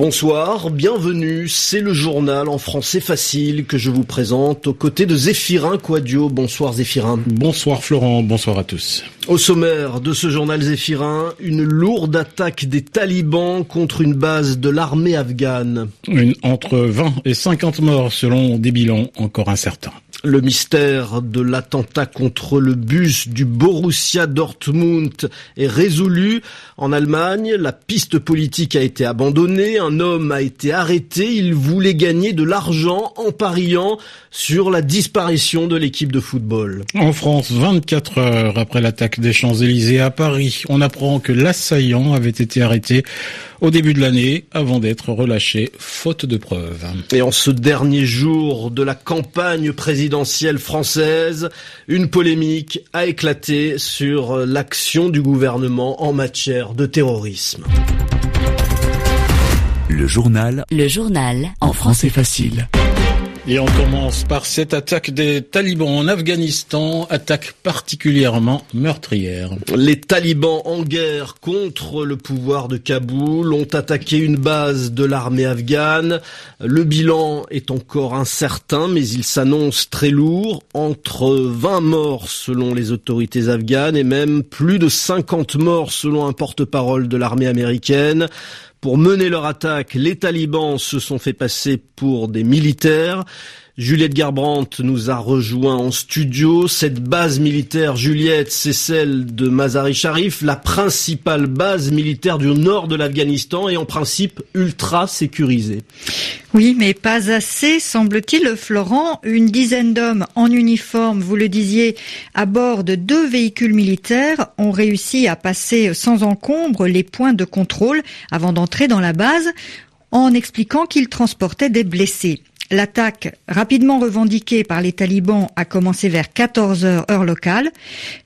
Bonsoir, bienvenue, c'est le journal en français facile que je vous présente aux côtés de Zéphirin Quadio. Bonsoir Zéphirin. Bonsoir Florent, bonsoir à tous. Au sommaire de ce journal Zéphirin, une lourde attaque des talibans contre une base de l'armée afghane. Une, entre 20 et 50 morts selon des bilans encore incertains. Le mystère de l'attentat contre le bus du Borussia Dortmund est résolu. En Allemagne, la piste politique a été abandonnée. Un homme a été arrêté. Il voulait gagner de l'argent en pariant sur la disparition de l'équipe de football. En France, 24 heures après l'attaque des Champs-Élysées à Paris, on apprend que l'assaillant avait été arrêté au début de l'année avant d'être relâché faute de preuves. Et en ce dernier jour de la campagne présidentielle française, une polémique a éclaté sur l'action du gouvernement en matière de terrorisme. Le journal. Le journal. En français facile. Et on commence par cette attaque des talibans en Afghanistan, attaque particulièrement meurtrière. Les talibans en guerre contre le pouvoir de Kaboul ont attaqué une base de l'armée afghane. Le bilan est encore incertain, mais il s'annonce très lourd, entre 20 morts selon les autorités afghanes et même plus de 50 morts selon un porte-parole de l'armée américaine. Pour mener leur attaque, les talibans se sont fait passer pour des militaires. Juliette Garbrandt nous a rejoint en studio. Cette base militaire, Juliette, c'est celle de Mazari Sharif, la principale base militaire du nord de l'Afghanistan et en principe ultra sécurisée. Oui, mais pas assez, semble-t-il, Florent. Une dizaine d'hommes en uniforme, vous le disiez, à bord de deux véhicules militaires ont réussi à passer sans encombre les points de contrôle avant d'entrer dans la base en expliquant qu'ils transportaient des blessés. L'attaque, rapidement revendiquée par les talibans, a commencé vers 14 heures heure locale.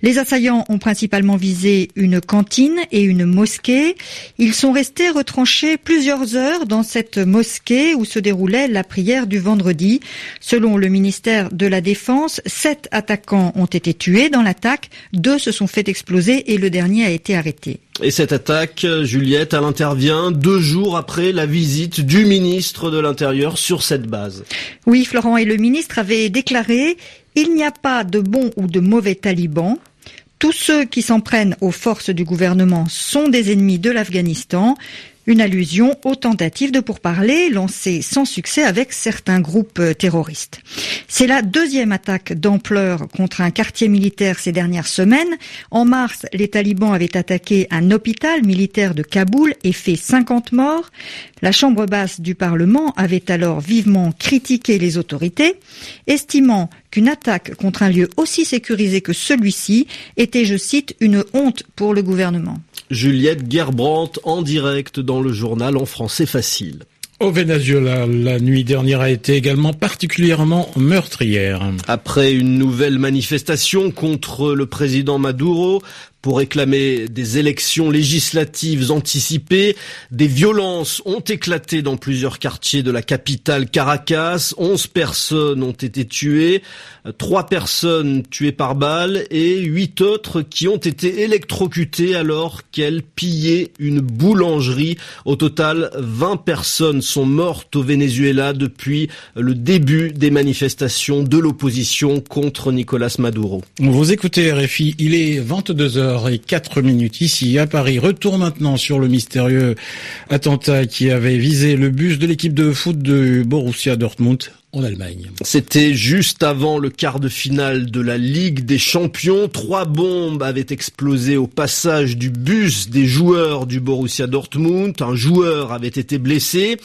Les assaillants ont principalement visé une cantine et une mosquée. Ils sont restés retranchés plusieurs heures dans cette mosquée où se déroulait la prière du vendredi. Selon le ministère de la Défense, sept attaquants ont été tués dans l'attaque, deux se sont fait exploser et le dernier a été arrêté. Et cette attaque, Juliette, elle intervient deux jours après la visite du ministre de l'Intérieur sur cette base. Oui, Florent et le ministre avaient déclaré il n'y a pas de bons ou de mauvais talibans. Tous ceux qui s'en prennent aux forces du gouvernement sont des ennemis de l'Afghanistan. Une allusion aux tentatives de pourparlers lancées sans succès avec certains groupes terroristes. C'est la deuxième attaque d'ampleur contre un quartier militaire ces dernières semaines. En mars, les talibans avaient attaqué un hôpital militaire de Kaboul et fait 50 morts. La Chambre basse du Parlement avait alors vivement critiqué les autorités, estimant qu'une attaque contre un lieu aussi sécurisé que celui-ci était, je cite, une honte pour le gouvernement. Juliette Gerbrandt en direct dans le journal en français facile. Au Venezuela, la nuit dernière a été également particulièrement meurtrière. Après une nouvelle manifestation contre le président Maduro, pour réclamer des élections législatives anticipées. Des violences ont éclaté dans plusieurs quartiers de la capitale Caracas. 11 personnes ont été tuées, 3 personnes tuées par balle et 8 autres qui ont été électrocutées alors qu'elles pillaient une boulangerie. Au total, 20 personnes sont mortes au Venezuela depuis le début des manifestations de l'opposition contre Nicolas Maduro. Vous écoutez il est 4h04 minutes ici à Paris. Retour maintenant sur le mystérieux attentat qui avait visé le bus de l'équipe de foot de Borussia Dortmund en Allemagne. C'était juste avant le quart de finale de la Ligue des Champions. Trois bombes avaient explosé au passage du bus des joueurs du Borussia Dortmund. Un joueur avait été blessé.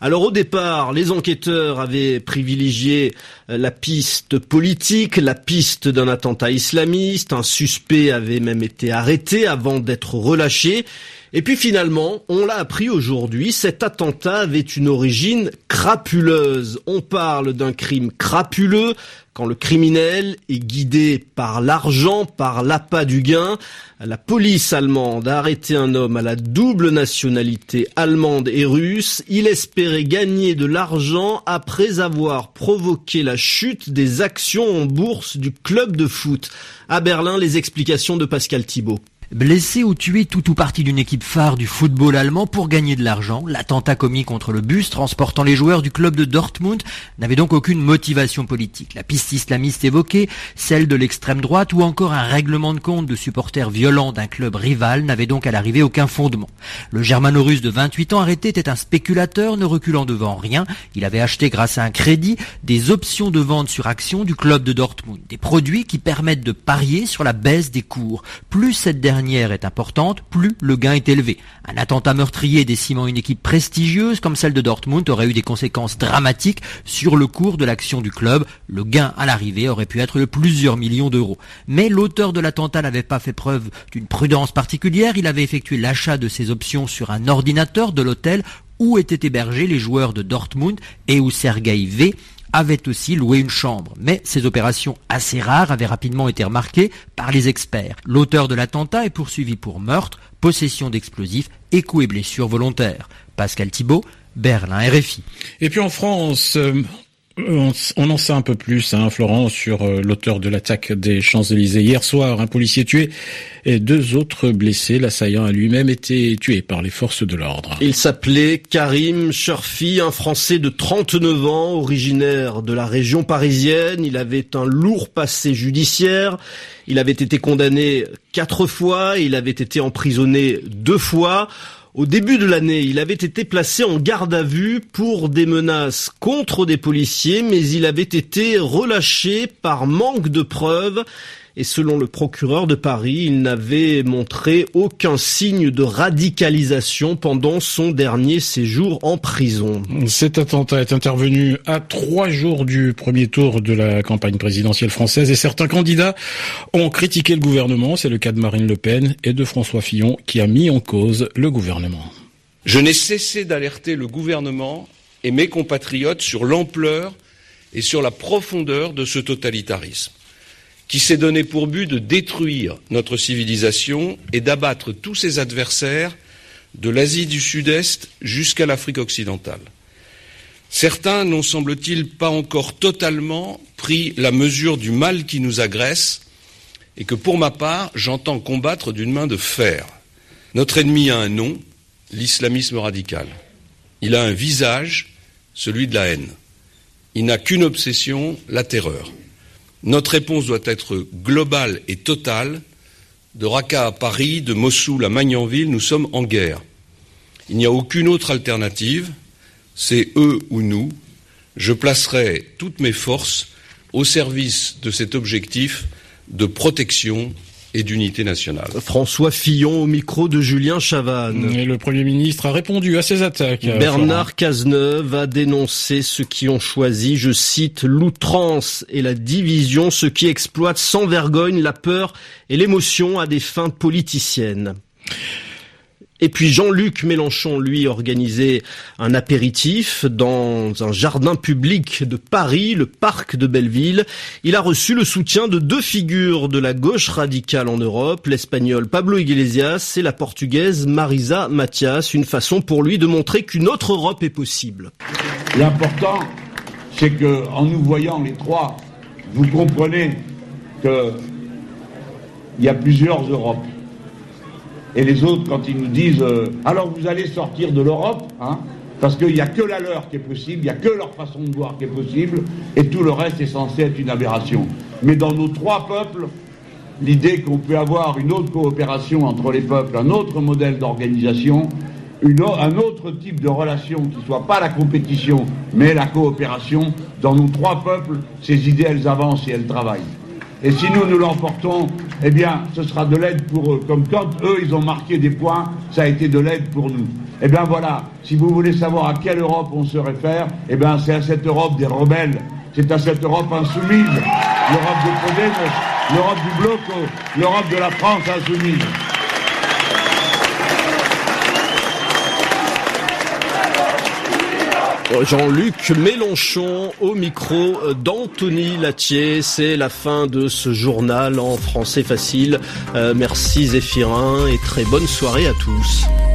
Alors au départ, les enquêteurs avaient privilégié euh, la piste politique, la piste d'un attentat islamiste. Un suspect avait même été arrêté avant d'être relâché. Et puis finalement, on l'a appris aujourd'hui, cet attentat avait une origine crapuleuse. On parle d'un crime crapuleux quand le criminel est guidé par l'argent, par l'appât du gain. La police allemande a arrêté un homme à la double nationalité allemande et russe. Il espérait gagner de l'argent après avoir provoqué la chute des actions en bourse du club de foot. À Berlin, les explications de Pascal Thibault. Blessé ou tué tout ou partie d'une équipe phare du football allemand pour gagner de l'argent, l'attentat commis contre le bus transportant les joueurs du club de Dortmund n'avait donc aucune motivation politique. La piste islamiste évoquée, celle de l'extrême droite ou encore un règlement de compte de supporters violents d'un club rival n'avait donc à l'arrivée aucun fondement. Le germano-russe de 28 ans arrêté était un spéculateur ne reculant devant rien. Il avait acheté grâce à un crédit des options de vente sur action du club de Dortmund, des produits qui permettent de parier sur la baisse des cours. Plus cette dernière est importante, plus le gain est élevé. Un attentat meurtrier décimant une équipe prestigieuse comme celle de Dortmund aurait eu des conséquences dramatiques sur le cours de l'action du club. Le gain à l'arrivée aurait pu être de plusieurs millions d'euros. Mais l'auteur de l'attentat n'avait pas fait preuve d'une prudence particulière. Il avait effectué l'achat de ses options sur un ordinateur de l'hôtel où étaient hébergés les joueurs de Dortmund et où Sergei V avait aussi loué une chambre. Mais ces opérations assez rares avaient rapidement été remarquées par les experts. L'auteur de l'attentat est poursuivi pour meurtre, possession d'explosifs et coups et blessures volontaires. Pascal Thibault, Berlin RFI. Et puis en France, euh, on, en sait un peu plus, hein, Florent, sur euh, l'auteur de l'attaque des Champs-Élysées. Hier soir, un policier tué et deux autres blessés. L'assaillant a lui-même été tué par les forces de l'ordre. Il s'appelait Karim Sherfi, un Français de 39 ans, originaire de la région parisienne. Il avait un lourd passé judiciaire. Il avait été condamné quatre fois. Il avait été emprisonné deux fois. Au début de l'année, il avait été placé en garde à vue pour des menaces contre des policiers, mais il avait été relâché par manque de preuves et selon le procureur de Paris, il n'avait montré aucun signe de radicalisation pendant son dernier séjour en prison. Cet attentat est intervenu à trois jours du premier tour de la campagne présidentielle française et certains candidats ont critiqué le gouvernement. C'est le cas de Marine Le Pen et de François Fillon qui a mis en cause le gouvernement. Je n'ai cessé d'alerter le gouvernement et mes compatriotes sur l'ampleur et sur la profondeur de ce totalitarisme qui s'est donné pour but de détruire notre civilisation et d'abattre tous ses adversaires de l'Asie du Sud-Est jusqu'à l'Afrique occidentale. Certains n'ont, semble-t-il, pas encore totalement pris la mesure du mal qui nous agresse et que, pour ma part, j'entends combattre d'une main de fer. Notre ennemi a un nom, l'islamisme radical. Il a un visage, celui de la haine. Il n'a qu'une obsession, la terreur. Notre réponse doit être globale et totale. De Raqqa à Paris, de Mossoul à Magnanville, nous sommes en guerre. Il n'y a aucune autre alternative. C'est eux ou nous. Je placerai toutes mes forces au service de cet objectif de protection et d'unité nationale. François Fillon au micro de Julien Chavannes. Et le Premier ministre a répondu à ces attaques. Bernard Cazeneuve a dénoncé ceux qui ont choisi, je cite, l'outrance et la division, ceux qui exploitent sans vergogne la peur et l'émotion à des fins politiciennes. Et puis Jean-Luc Mélenchon, lui, organisait un apéritif dans un jardin public de Paris, le parc de Belleville. Il a reçu le soutien de deux figures de la gauche radicale en Europe, l'espagnol Pablo Iglesias et la portugaise Marisa Matias, une façon pour lui de montrer qu'une autre Europe est possible. L'important, c'est que en nous voyant les trois, vous comprenez qu'il y a plusieurs Europes. Et les autres, quand ils nous disent euh, alors vous allez sortir de l'Europe, hein, parce qu'il n'y a que la leur qui est possible, il n'y a que leur façon de voir qui est possible, et tout le reste est censé être une aberration. Mais dans nos trois peuples, l'idée qu'on peut avoir une autre coopération entre les peuples, un autre modèle d'organisation, un autre type de relation qui ne soit pas la compétition, mais la coopération, dans nos trois peuples, ces idées, elles avancent et elles travaillent. Et si nous, nous l'emportons, eh bien, ce sera de l'aide pour eux. Comme quand eux, ils ont marqué des points, ça a été de l'aide pour nous. Eh bien voilà, si vous voulez savoir à quelle Europe on se réfère, eh bien c'est à cette Europe des rebelles, c'est à cette Europe insoumise, l'Europe de Podemos, l'Europe du bloc, l'Europe de la France insoumise. Jean-Luc Mélenchon au micro d'Anthony Latier. C'est la fin de ce journal en français facile. Euh, merci Zéphirin et très bonne soirée à tous.